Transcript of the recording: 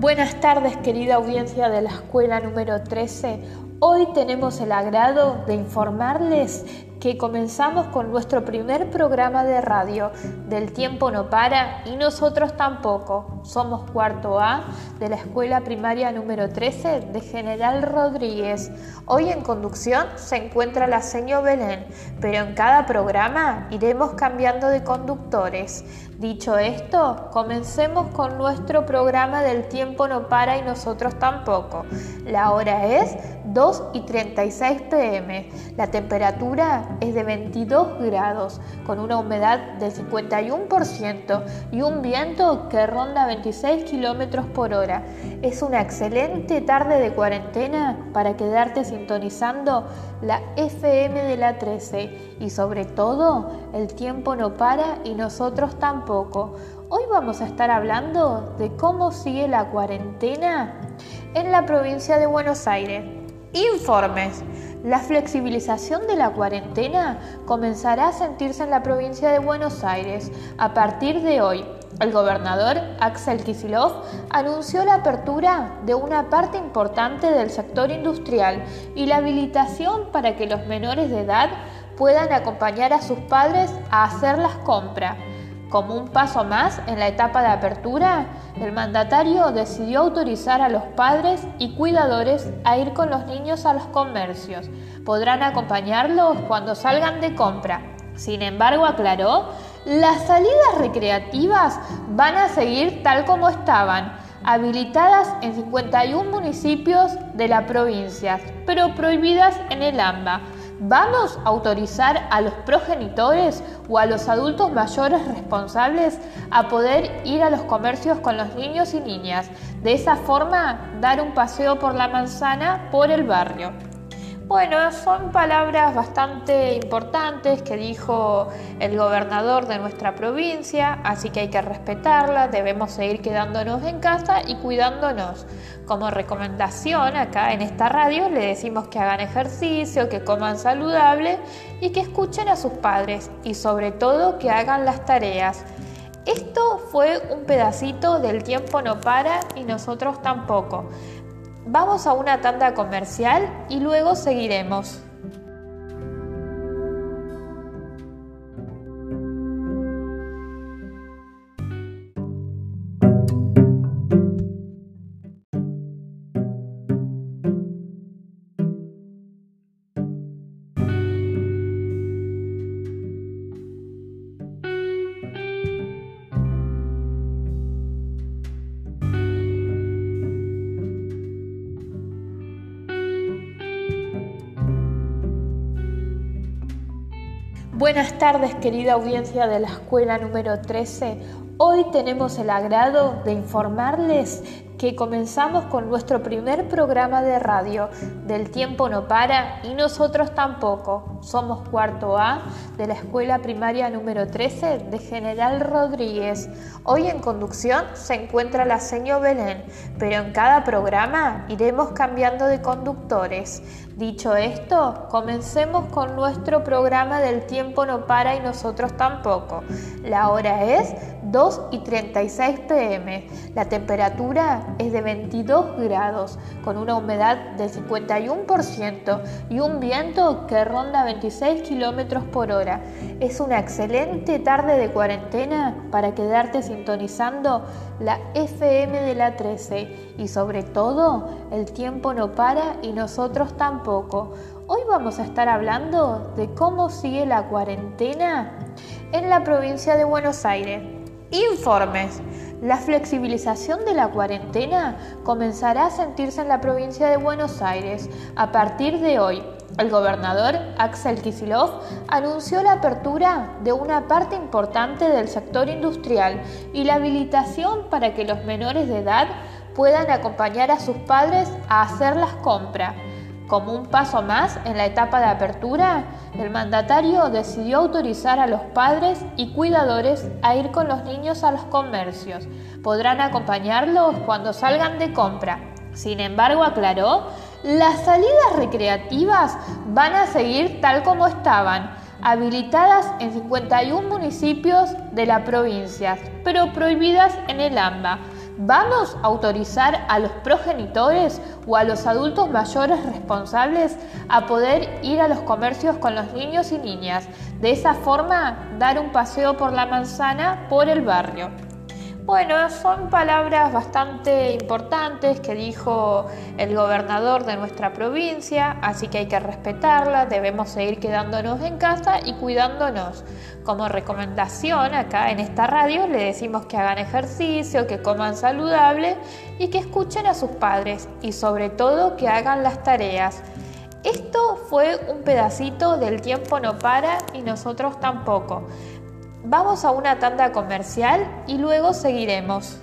Buenas tardes querida audiencia de la escuela número 13. Hoy tenemos el agrado de informarles que comenzamos con nuestro primer programa de radio. Del tiempo no para y nosotros tampoco. Somos cuarto A de la escuela primaria número 13 de General Rodríguez. Hoy en conducción se encuentra la señor Belén, pero en cada programa iremos cambiando de conductores. Dicho esto, comencemos con nuestro programa del tiempo no para y nosotros tampoco. La hora es 2 y 36 pm. La temperatura es de 22 grados, con una humedad del 51% y un viento que ronda 26 kilómetros por hora. Es una excelente tarde de cuarentena para quedarte sintonizando la FM de la 13 y sobre todo el tiempo no para y nosotros tampoco. Hoy vamos a estar hablando de cómo sigue la cuarentena en la provincia de Buenos Aires. Informes. La flexibilización de la cuarentena comenzará a sentirse en la provincia de Buenos Aires a partir de hoy. El gobernador Axel Kisilov anunció la apertura de una parte importante del sector industrial y la habilitación para que los menores de edad puedan acompañar a sus padres a hacer las compras. Como un paso más en la etapa de apertura, el mandatario decidió autorizar a los padres y cuidadores a ir con los niños a los comercios. Podrán acompañarlos cuando salgan de compra. Sin embargo, aclaró, las salidas recreativas van a seguir tal como estaban, habilitadas en 51 municipios de la provincia, pero prohibidas en el AMBA. ¿Vamos a autorizar a los progenitores o a los adultos mayores responsables a poder ir a los comercios con los niños y niñas? De esa forma, dar un paseo por la manzana por el barrio. Bueno, son palabras bastante importantes que dijo el gobernador de nuestra provincia, así que hay que respetarlas, debemos seguir quedándonos en casa y cuidándonos. Como recomendación acá en esta radio le decimos que hagan ejercicio, que coman saludable y que escuchen a sus padres y sobre todo que hagan las tareas. Esto fue un pedacito del tiempo no para y nosotros tampoco. Vamos a una tanda comercial y luego seguiremos. Buenas tardes querida audiencia de la escuela número 13. Hoy tenemos el agrado de informarles que comenzamos con nuestro primer programa de radio. Del tiempo no para y nosotros tampoco. Somos cuarto A de la escuela primaria número 13 de General Rodríguez. Hoy en conducción se encuentra la señor Belén, pero en cada programa iremos cambiando de conductores. Dicho esto, comencemos con nuestro programa del tiempo no para y nosotros tampoco. La hora es 2 y 36 pm. La temperatura es de 22 grados, con una humedad del 51% y un viento que ronda 26 kilómetros por hora. Es una excelente tarde de cuarentena para quedarte sintonizando la FM de la 13 y sobre todo el tiempo no para y nosotros tampoco. Hoy vamos a estar hablando de cómo sigue la cuarentena en la provincia de Buenos Aires. Informes. La flexibilización de la cuarentena comenzará a sentirse en la provincia de Buenos Aires a partir de hoy. El gobernador Axel Kisilov anunció la apertura de una parte importante del sector industrial y la habilitación para que los menores de edad puedan acompañar a sus padres a hacer las compras. Como un paso más en la etapa de apertura, el mandatario decidió autorizar a los padres y cuidadores a ir con los niños a los comercios. Podrán acompañarlos cuando salgan de compra. Sin embargo, aclaró, las salidas recreativas van a seguir tal como estaban, habilitadas en 51 municipios de la provincia, pero prohibidas en el AMBA. ¿Vamos a autorizar a los progenitores o a los adultos mayores responsables a poder ir a los comercios con los niños y niñas? De esa forma, dar un paseo por la manzana por el barrio. Bueno, son palabras bastante importantes que dijo el gobernador de nuestra provincia, así que hay que respetarlas, debemos seguir quedándonos en casa y cuidándonos. Como recomendación acá en esta radio le decimos que hagan ejercicio, que coman saludable y que escuchen a sus padres y sobre todo que hagan las tareas. Esto fue un pedacito del tiempo no para y nosotros tampoco. Vamos a una tanda comercial y luego seguiremos.